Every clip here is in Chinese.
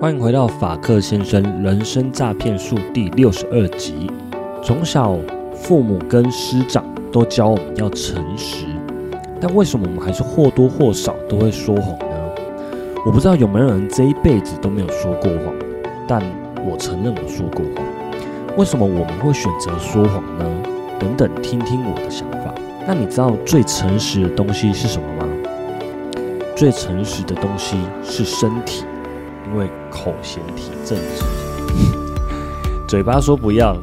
欢迎回到法克先生人生诈骗术第六十二集。从小，父母跟师长都教我们要诚实，但为什么我们还是或多或少都会说谎呢？我不知道有没有人这一辈子都没有说过谎，但我承认我说过谎。为什么我们会选择说谎呢？等等，听听我的想法。那你知道最诚实的东西是什么吗？最诚实的东西是身体，因为口嫌体正直。嘴巴说不要，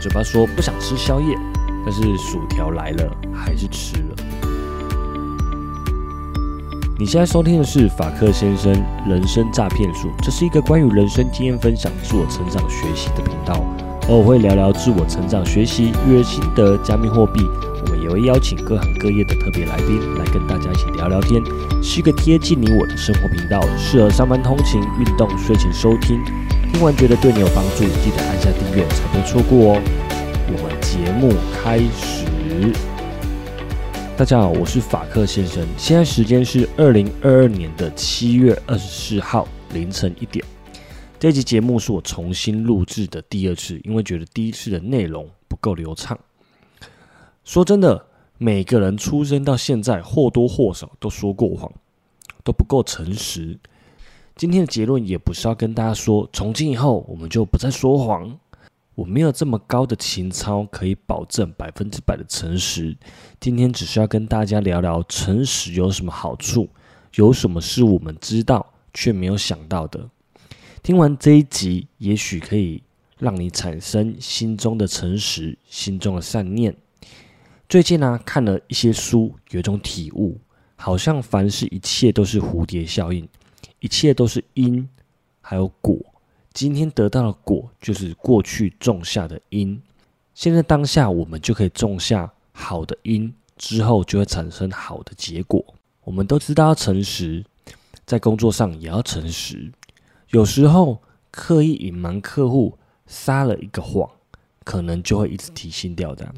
嘴巴说不想吃宵夜，但是薯条来了还是吃了。你现在收听的是法克先生人生诈骗术，这是一个关于人生经验分享、自我成长学习的频道，而我会聊聊自我成长学习、育儿心得、加密货币。也会邀请各行各业的特别来宾来跟大家一起聊聊天，是一个贴近你我的生活频道，适合上班通勤、运动、睡前收听。听完觉得对你有帮助，记得按下订阅，才不会错过哦。我们节目开始。大家好，我是法克先生，现在时间是二零二二年的七月二十四号凌晨一点。这集节目是我重新录制的第二次，因为觉得第一次的内容不够流畅。说真的，每个人出生到现在或多或少都说过谎，都不够诚实。今天的结论也不是要跟大家说，从今以后我们就不再说谎。我没有这么高的情操，可以保证百分之百的诚实。今天只是要跟大家聊聊诚实有什么好处，有什么是我们知道却没有想到的。听完这一集，也许可以让你产生心中的诚实，心中的善念。最近呢，看了一些书，有一种体悟，好像凡事一切都是蝴蝶效应，一切都是因，还有果。今天得到的果，就是过去种下的因。现在当下，我们就可以种下好的因，之后就会产生好的结果。我们都知道要诚实，在工作上也要诚实。有时候刻意隐瞒客户，撒了一个谎，可能就会一直提心吊胆。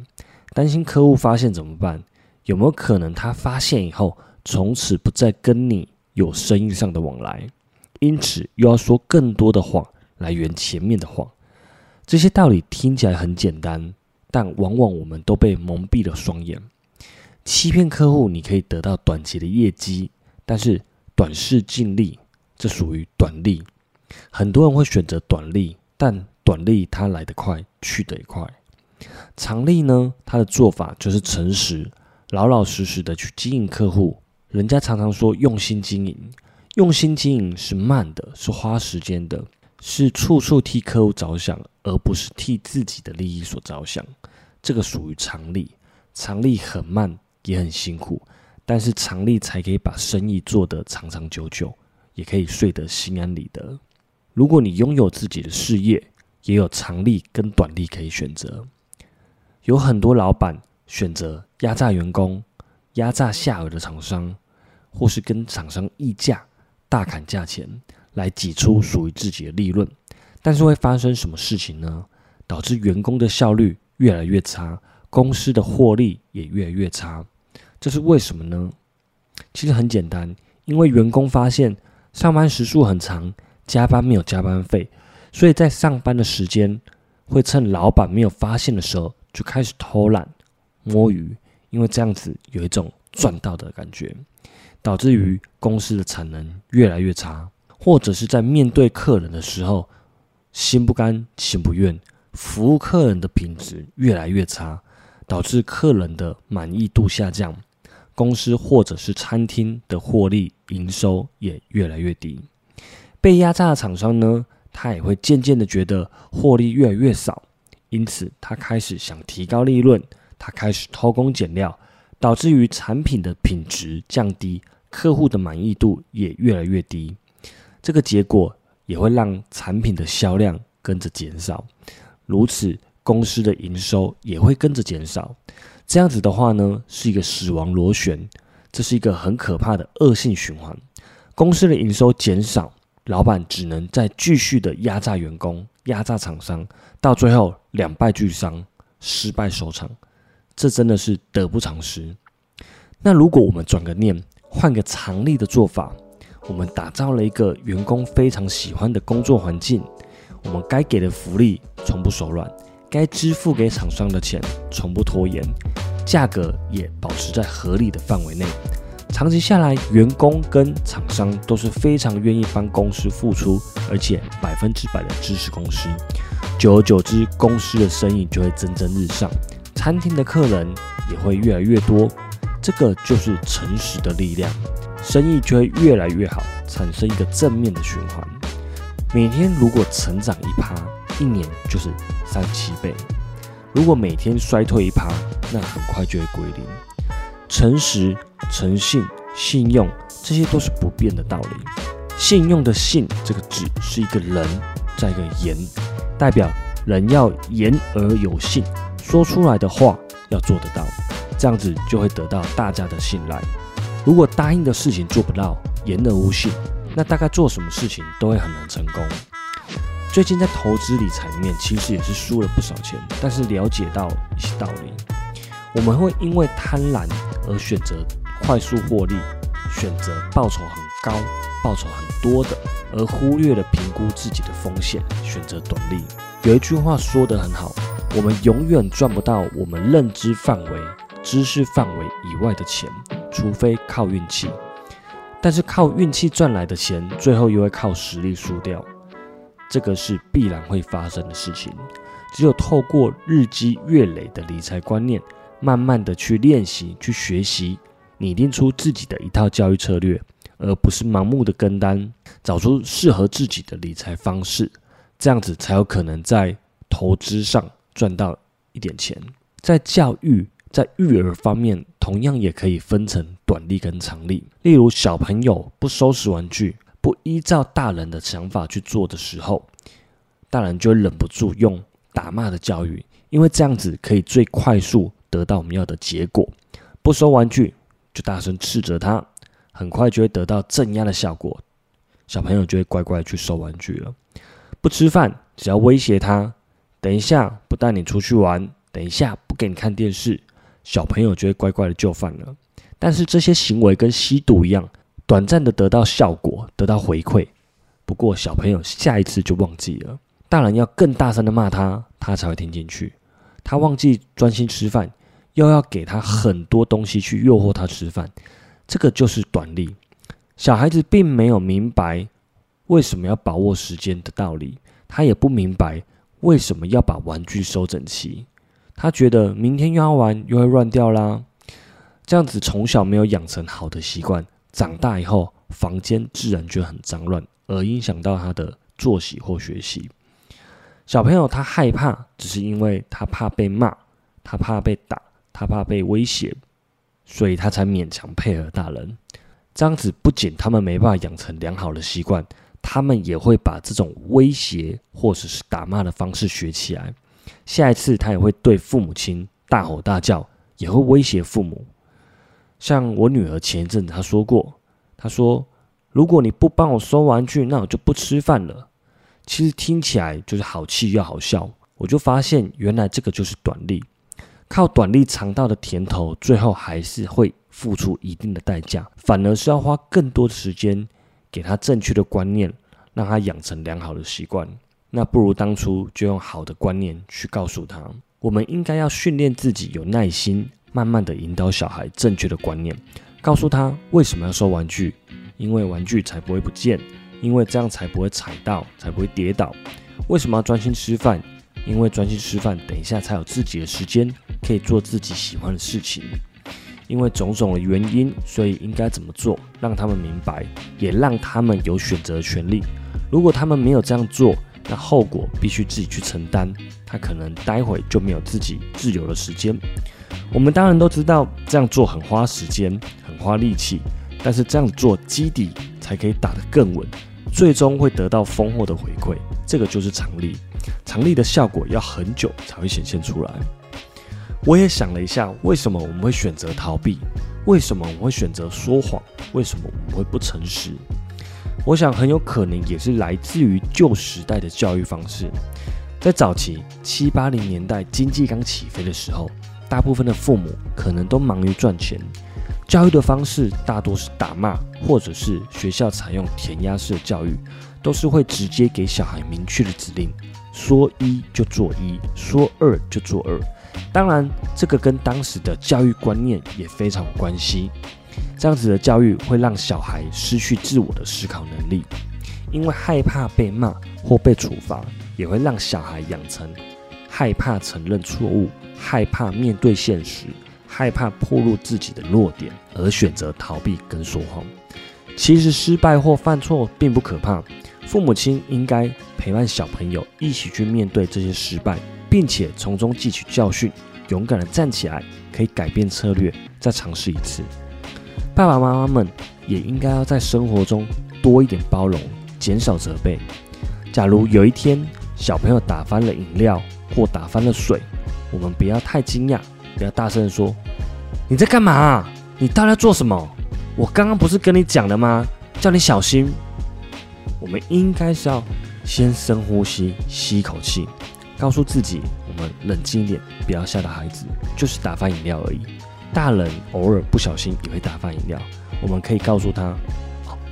担心客户发现怎么办？有没有可能他发现以后，从此不再跟你有生意上的往来？因此又要说更多的谎来圆前面的谎。这些道理听起来很简单，但往往我们都被蒙蔽了双眼。欺骗客户，你可以得到短期的业绩，但是短视尽力，这属于短利。很多人会选择短利，但短利它来得快，去得也快。常利呢，他的做法就是诚实，老老实实的去经营客户。人家常常说用心经营，用心经营是慢的，是花时间的，是处处替客户着想，而不是替自己的利益所着想。这个属于常利，常利很慢，也很辛苦，但是常利才可以把生意做得长长久久，也可以睡得心安理得。如果你拥有自己的事业，也有长利跟短利可以选择。有很多老板选择压榨员工、压榨下游的厂商，或是跟厂商议价、大砍价钱，来挤出属于自己的利润。但是会发生什么事情呢？导致员工的效率越来越差，公司的获利也越来越差。这是为什么呢？其实很简单，因为员工发现上班时数很长，加班没有加班费，所以在上班的时间会趁老板没有发现的时候。就开始偷懒摸鱼，因为这样子有一种赚到的感觉，导致于公司的产能越来越差，或者是在面对客人的时候心不甘情不愿，服务客人的品质越来越差，导致客人的满意度下降，公司或者是餐厅的获利营收也越来越低。被压榨的厂商呢，他也会渐渐的觉得获利越来越少。因此，他开始想提高利润，他开始偷工减料，导致于产品的品质降低，客户的满意度也越来越低。这个结果也会让产品的销量跟着减少，如此公司的营收也会跟着减少。这样子的话呢，是一个死亡螺旋，这是一个很可怕的恶性循环。公司的营收减少，老板只能再继续的压榨员工。压榨厂商，到最后两败俱伤，失败收场，这真的是得不偿失。那如果我们转个念，换个常理的做法，我们打造了一个员工非常喜欢的工作环境，我们该给的福利从不手软，该支付给厂商的钱从不拖延，价格也保持在合理的范围内。长期下来，员工跟厂商都是非常愿意帮公司付出，而且百分之百的支持公司。久而久之，公司的生意就会蒸蒸日上，餐厅的客人也会越来越多。这个就是诚实的力量，生意就会越来越好，产生一个正面的循环。每天如果成长一趴，一年就是三七倍；如果每天衰退一趴，那很快就会归零。诚实、诚信、信用，这些都是不变的道理。信用的“信”这个字是一个人，在一个言，代表人要言而有信，说出来的话要做得到。这样子就会得到大家的信赖。如果答应的事情做不到，言而无信，那大概做什么事情都会很难成功。最近在投资理财里面，其实也是输了不少钱，但是了解到一些道理。我们会因为贪婪而选择快速获利，选择报酬很高、报酬很多的，而忽略了评估自己的风险，选择短利。有一句话说得很好：我们永远赚不到我们认知范围。知识范围以外的钱，除非靠运气，但是靠运气赚来的钱，最后又会靠实力输掉，这个是必然会发生的事情。只有透过日积月累的理财观念，慢慢的去练习、去学习，拟定出自己的一套教育策略，而不是盲目的跟单，找出适合自己的理财方式，这样子才有可能在投资上赚到一点钱，在教育。在育儿方面，同样也可以分成短利跟长利。例如，小朋友不收拾玩具，不依照大人的想法去做的时候，大人就忍不住用打骂的教育，因为这样子可以最快速得到我们要的结果。不收玩具，就大声斥责他，很快就会得到镇压的效果，小朋友就会乖乖去收玩具了。不吃饭，只要威胁他，等一下不带你出去玩，等一下不给你看电视。小朋友就会乖乖的就范了，但是这些行为跟吸毒一样，短暂的得到效果，得到回馈。不过小朋友下一次就忘记了，大人要更大声的骂他，他才会听进去。他忘记专心吃饭，又要给他很多东西去诱惑他吃饭，这个就是短利。小孩子并没有明白为什么要把握时间的道理，他也不明白为什么要把玩具收整齐。他觉得明天又要玩，又会乱掉啦。这样子从小没有养成好的习惯，长大以后房间自然就很脏乱，而影响到他的作息或学习。小朋友他害怕，只是因为他怕被骂，他怕被打，他怕被威胁，所以他才勉强配合大人。这样子不仅他们没办法养成良好的习惯，他们也会把这种威胁或者是打骂的方式学起来。下一次他也会对父母亲大吼大叫，也会威胁父母。像我女儿前一阵子她说过，她说：“如果你不帮我收玩具，那我就不吃饭了。”其实听起来就是好气又好笑。我就发现，原来这个就是短利，靠短利尝到的甜头，最后还是会付出一定的代价，反而是要花更多的时间给他正确的观念，让他养成良好的习惯。那不如当初就用好的观念去告诉他，我们应该要训练自己有耐心，慢慢的引导小孩正确的观念，告诉他为什么要收玩具，因为玩具才不会不见，因为这样才不会踩到，才不会跌倒。为什么要专心吃饭？因为专心吃饭，等一下才有自己的时间，可以做自己喜欢的事情。因为种种的原因，所以应该怎么做，让他们明白，也让他们有选择的权利。如果他们没有这样做，那后果必须自己去承担，他可能待会就没有自己自由的时间。我们当然都知道这样做很花时间、很花力气，但是这样做基底才可以打得更稳，最终会得到丰厚的回馈。这个就是常力，常力的效果要很久才会显现出来。我也想了一下，为什么我们会选择逃避？为什么我们会选择说谎？为什么我们会不诚实？我想很有可能也是来自于旧时代的教育方式。在早期七八零年代经济刚起飞的时候，大部分的父母可能都忙于赚钱，教育的方式大多是打骂，或者是学校采用填鸭式的教育，都是会直接给小孩明确的指令，说一就做一，说二就做二。当然，这个跟当时的教育观念也非常有关系。这样子的教育会让小孩失去自我的思考能力，因为害怕被骂或被处罚，也会让小孩养成害怕承认错误、害怕面对现实。害怕暴露自己的弱点而选择逃避跟说谎，其实失败或犯错并不可怕。父母亲应该陪伴小朋友一起去面对这些失败，并且从中汲取教训，勇敢的站起来，可以改变策略，再尝试一次。爸爸妈妈们也应该要在生活中多一点包容，减少责备。假如有一天小朋友打翻了饮料或打翻了水，我们不要太惊讶。不要大声说，你在干嘛？你到底在做什么？我刚刚不是跟你讲了吗？叫你小心。我们应该是要先深呼吸，吸一口气，告诉自己，我们冷静一点，不要吓到孩子，就是打翻饮料而已。大人偶尔不小心也会打翻饮料，我们可以告诉他，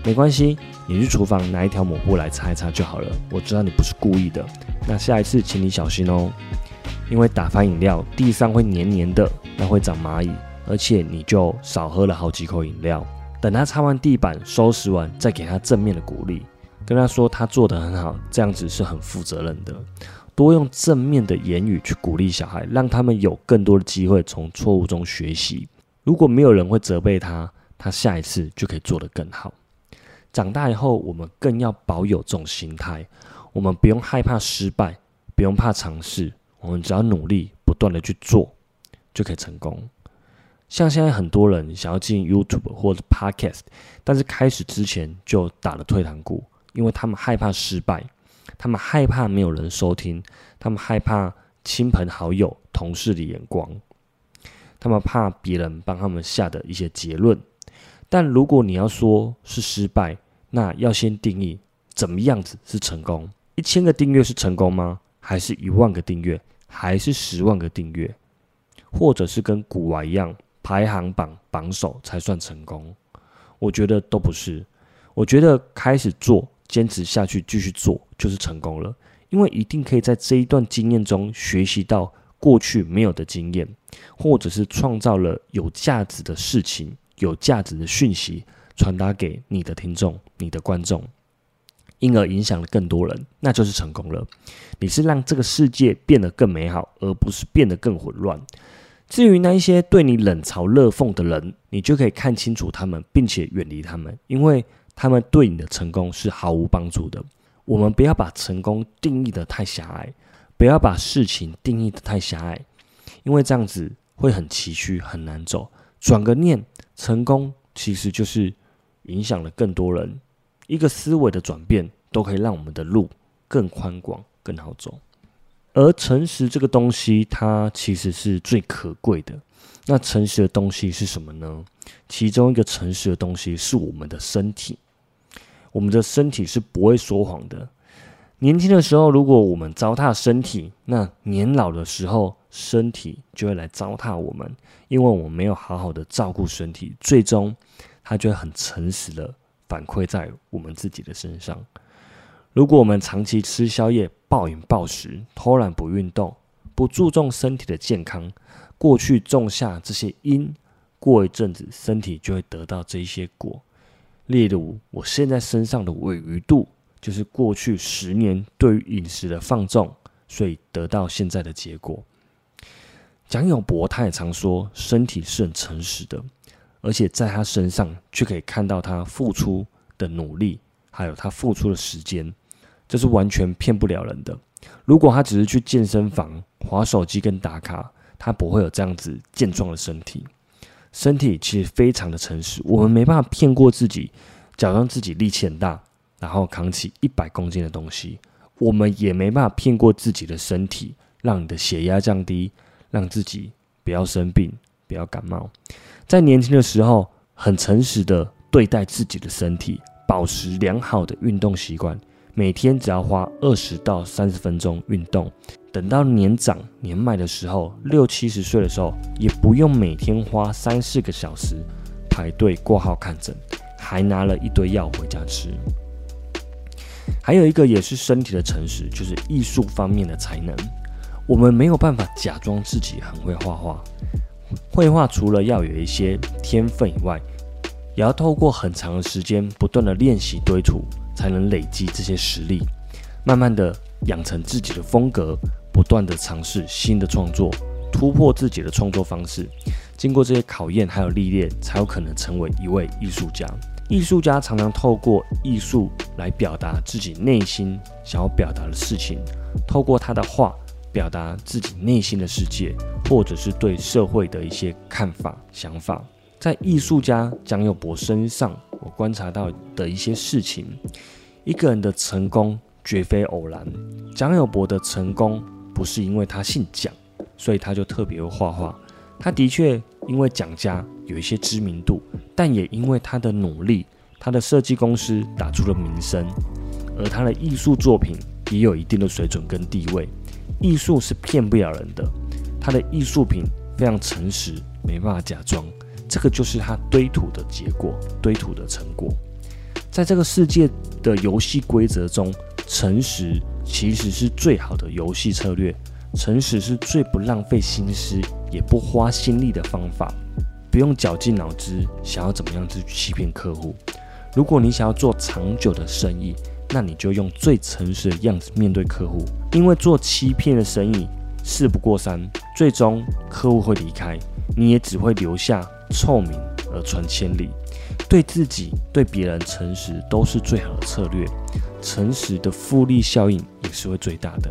没关系，你去厨房拿一条抹布来擦一擦就好了。我知道你不是故意的，那下一次请你小心哦。因为打翻饮料，地上会黏黏的，那会长蚂蚁，而且你就少喝了好几口饮料。等他擦完地板、收拾完，再给他正面的鼓励，跟他说他做得很好，这样子是很负责任的。多用正面的言语去鼓励小孩，让他们有更多的机会从错误中学习。如果没有人会责备他，他下一次就可以做得更好。长大以后，我们更要保有这种心态，我们不用害怕失败，不用怕尝试。我们只要努力，不断的去做，就可以成功。像现在很多人想要进 YouTube 或者 Podcast，但是开始之前就打了退堂鼓，因为他们害怕失败，他们害怕没有人收听，他们害怕亲朋好友、同事的眼光，他们怕别人帮他们下的一些结论。但如果你要说是失败，那要先定义怎么样子是成功。一千个订阅是成功吗？还是一万个订阅？还是十万个订阅，或者是跟古玩一样排行榜榜首才算成功？我觉得都不是。我觉得开始做，坚持下去，继续做就是成功了。因为一定可以在这一段经验中学习到过去没有的经验，或者是创造了有价值的事情、有价值的讯息，传达给你的听众、你的观众。因而影响了更多人，那就是成功了。你是让这个世界变得更美好，而不是变得更混乱。至于那一些对你冷嘲热讽的人，你就可以看清楚他们，并且远离他们，因为他们对你的成功是毫无帮助的。我们不要把成功定义的太狭隘，不要把事情定义的太狭隘，因为这样子会很崎岖，很难走。转个念，成功其实就是影响了更多人。一个思维的转变，都可以让我们的路更宽广、更好走。而诚实这个东西，它其实是最可贵的。那诚实的东西是什么呢？其中一个诚实的东西是我们的身体。我们的身体是不会说谎的。年轻的时候，如果我们糟蹋身体，那年老的时候，身体就会来糟蹋我们，因为我们没有好好的照顾身体，最终它就会很诚实的。反馈在我们自己的身上。如果我们长期吃宵夜、暴饮暴食、偷懒不运动、不注重身体的健康，过去种下这些因，过一阵子身体就会得到这些果。例如，我现在身上的尾鱼肚，就是过去十年对于饮食的放纵，所以得到现在的结果。蒋友柏他也常说，身体是很诚实的。而且在他身上却可以看到他付出的努力，还有他付出的时间，这是完全骗不了人的。如果他只是去健身房划手机跟打卡，他不会有这样子健壮的身体。身体其实非常的诚实，我们没办法骗过自己，假装自己力气很大，然后扛起一百公斤的东西。我们也没办法骗过自己的身体，让你的血压降低，让自己不要生病，不要感冒。在年轻的时候，很诚实的对待自己的身体，保持良好的运动习惯，每天只要花二十到三十分钟运动。等到年长年迈的时候，六七十岁的时候，也不用每天花三四个小时排队挂号看诊，还拿了一堆药回家吃。还有一个也是身体的诚实，就是艺术方面的才能。我们没有办法假装自己很会画画。绘画除了要有一些天分以外，也要透过很长的时间不断的练习堆土，才能累积这些实力，慢慢的养成自己的风格，不断的尝试新的创作，突破自己的创作方式。经过这些考验还有历练，才有可能成为一位艺术家。艺术家常常透过艺术来表达自己内心想要表达的事情，透过他的画表达自己内心的世界，或者是对社会的一些看法、想法。在艺术家蒋友柏身上，我观察到的一些事情：一个人的成功绝非偶然。蒋友柏的成功不是因为他姓蒋，所以他就特别会画画。他的确因为蒋家有一些知名度，但也因为他的努力，他的设计公司打出了名声，而他的艺术作品也有一定的水准跟地位。艺术是骗不了人的，他的艺术品非常诚实，没办法假装。这个就是他堆土的结果，堆土的成果。在这个世界的游戏规则中，诚实其实是最好的游戏策略。诚实是最不浪费心思，也不花心力的方法。不用绞尽脑汁想要怎么样去欺骗客户。如果你想要做长久的生意，那你就用最诚实的样子面对客户。因为做欺骗的生意，事不过三，最终客户会离开，你也只会留下臭名而传千里。对自己、对别人诚实都是最好的策略。诚实的复利效应是会最大的。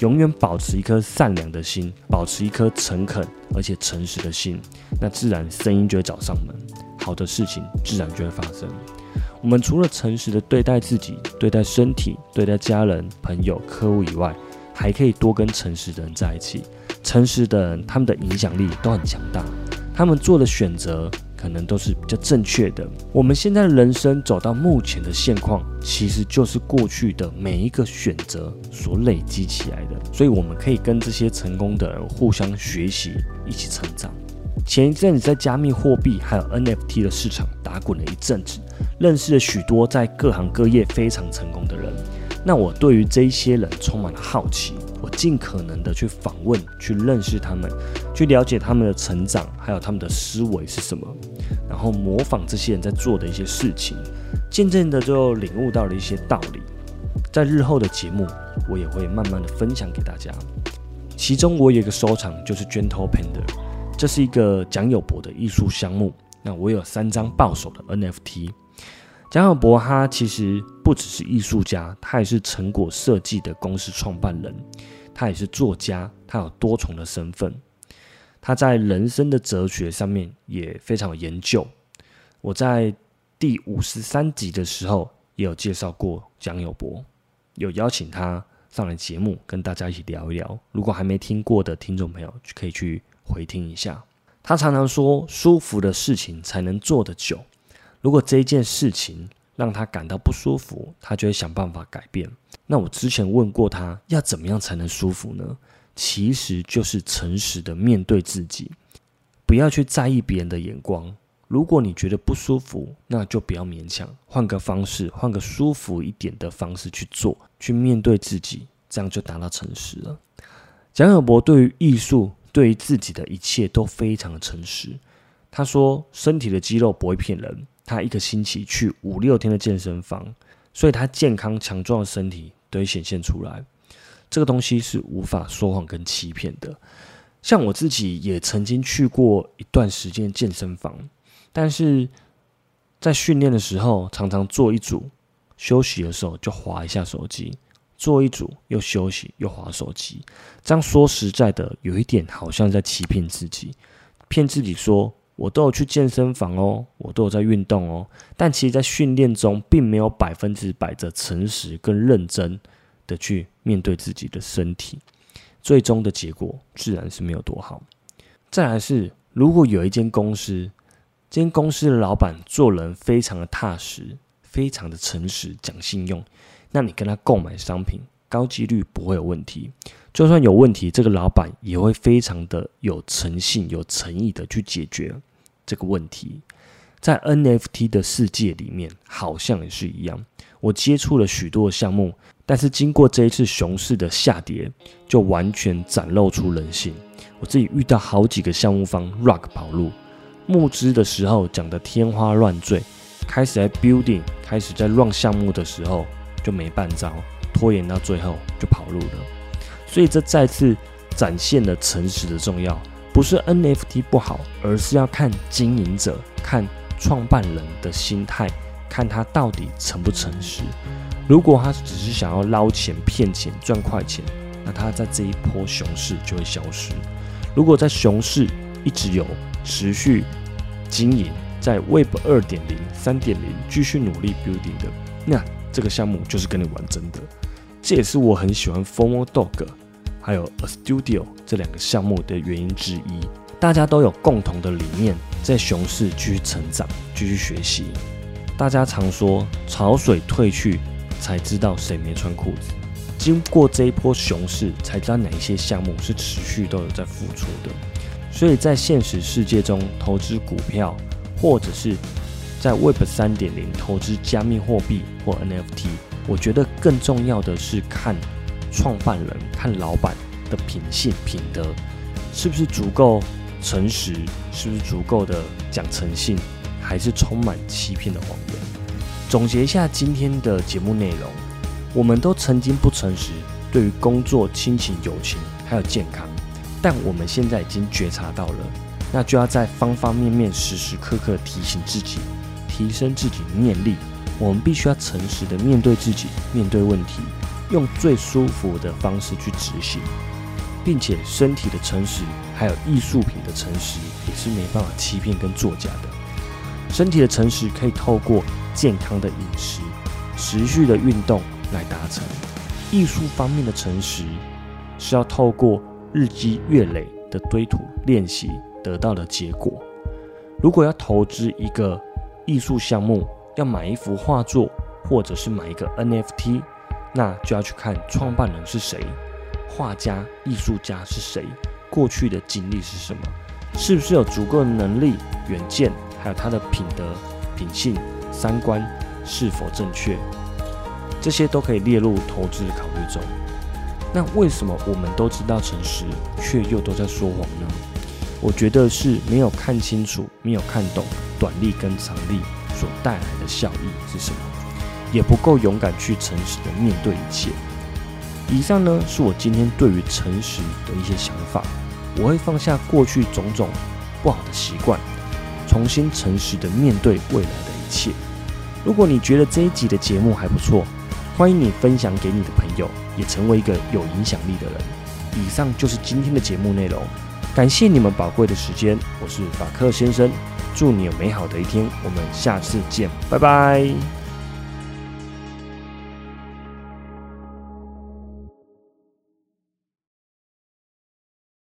永远保持一颗善良的心，保持一颗诚恳而且诚实的心，那自然声音就会找上门，好的事情自然就会发生。我们除了诚实的对待自己、对待身体、对待家人、朋友、客户以外，还可以多跟诚实的人在一起。诚实的人，他们的影响力都很强大，他们做的选择。可能都是比较正确的。我们现在的人生走到目前的现况，其实就是过去的每一个选择所累积起来的。所以，我们可以跟这些成功的人互相学习，一起成长。前一阵子在加密货币还有 NFT 的市场打滚了一阵子，认识了许多在各行各业非常成功的人。那我对于这些人充满了好奇。我尽可能的去访问、去认识他们，去了解他们的成长，还有他们的思维是什么，然后模仿这些人在做的一些事情，渐渐的就领悟到了一些道理。在日后的节目，我也会慢慢的分享给大家。其中我有一个收藏，就是 Gentle Panda，这是一个蒋友柏的艺术项目。那我有三张爆手的 NFT。蒋友柏他其实不只是艺术家，他也是成果设计的公司创办人。他也是作家，他有多重的身份。他在人生的哲学上面也非常有研究。我在第五十三集的时候也有介绍过蒋友柏，有邀请他上来节目跟大家一起聊一聊。如果还没听过的听众朋友，可以去回听一下。他常常说，舒服的事情才能做得久。如果这件事情让他感到不舒服，他就会想办法改变。那我之前问过他，要怎么样才能舒服呢？其实就是诚实的面对自己，不要去在意别人的眼光。如果你觉得不舒服，那就不要勉强，换个方式，换个舒服一点的方式去做，去面对自己，这样就达到诚实了。蒋友柏对于艺术，对于自己的一切都非常诚实。他说：“身体的肌肉不会骗人。”他一个星期去五六天的健身房。所以，他健康强壮的身体都会显现出来。这个东西是无法说谎跟欺骗的。像我自己也曾经去过一段时间健身房，但是在训练的时候，常常做一组，休息的时候就划一下手机，做一组又休息又划手机。这样说实在的，有一点好像在欺骗自己，骗自己说。我都有去健身房哦，我都有在运动哦，但其实，在训练中，并没有百分之百的诚实跟认真的去面对自己的身体，最终的结果自然是没有多好。再来是，如果有一间公司，这间公司的老板做人非常的踏实，非常的诚实，讲信用，那你跟他购买商品，高几率不会有问题。就算有问题，这个老板也会非常的有诚信、有诚意的去解决这个问题。在 NFT 的世界里面，好像也是一样。我接触了许多项目，但是经过这一次熊市的下跌，就完全展露出人性。我自己遇到好几个项目方 rug 跑路，募资的时候讲的天花乱坠，开始在 building，开始在 run 项目的时候就没办招，拖延到最后就跑路了。所以这再次展现了诚实的重要，不是 NFT 不好，而是要看经营者、看创办人的心态。看他到底诚不诚实。如果他只是想要捞钱、骗钱、赚快钱，那他在这一波熊市就会消失。如果在熊市一直有持续经营，在 Web 二点零、三点零继续努力 building 的，那这个项目就是跟你玩真的。这也是我很喜欢 Formal Dog 还有 A Studio 这两个项目的原因之一。大家都有共同的理念，在熊市继续成长、继续学习。大家常说潮水退去，才知道谁没穿裤子。经过这一波熊市，才知道哪一些项目是持续都有在付出的。所以在现实世界中投资股票，或者是在 Web 三点零投资加密货币或 NFT，我觉得更重要的是看创办人、看老板的品性、品德是不是足够诚实，是不是足够的讲诚信。还是充满欺骗的谎言。总结一下今天的节目内容，我们都曾经不诚实，对于工作、亲情、友情还有健康，但我们现在已经觉察到了，那就要在方方面面、时时刻刻提醒自己，提升自己念力。我们必须要诚实的面对自己，面对问题，用最舒服的方式去执行，并且身体的诚实，还有艺术品的诚实，也是没办法欺骗跟作假的。身体的诚实可以透过健康的饮食、持续的运动来达成；艺术方面的诚实是要透过日积月累的堆土练习得到的结果。如果要投资一个艺术项目，要买一幅画作，或者是买一个 NFT，那就要去看创办人是谁，画家、艺术家是谁，过去的经历是什么，是不是有足够的能力、远见。还有他的品德、品性、三观是否正确，这些都可以列入投资的考虑中。那为什么我们都知道诚实，却又都在说谎呢？我觉得是没有看清楚、没有看懂短利跟长利所带来的效益是什么，也不够勇敢去诚实的面对一切。以上呢，是我今天对于诚实的一些想法。我会放下过去种种不好的习惯。重新诚实的面对未来的一切。如果你觉得这一集的节目还不错，欢迎你分享给你的朋友，也成为一个有影响力的人。以上就是今天的节目内容，感谢你们宝贵的时间。我是法克先生，祝你有美好的一天。我们下次见，拜拜。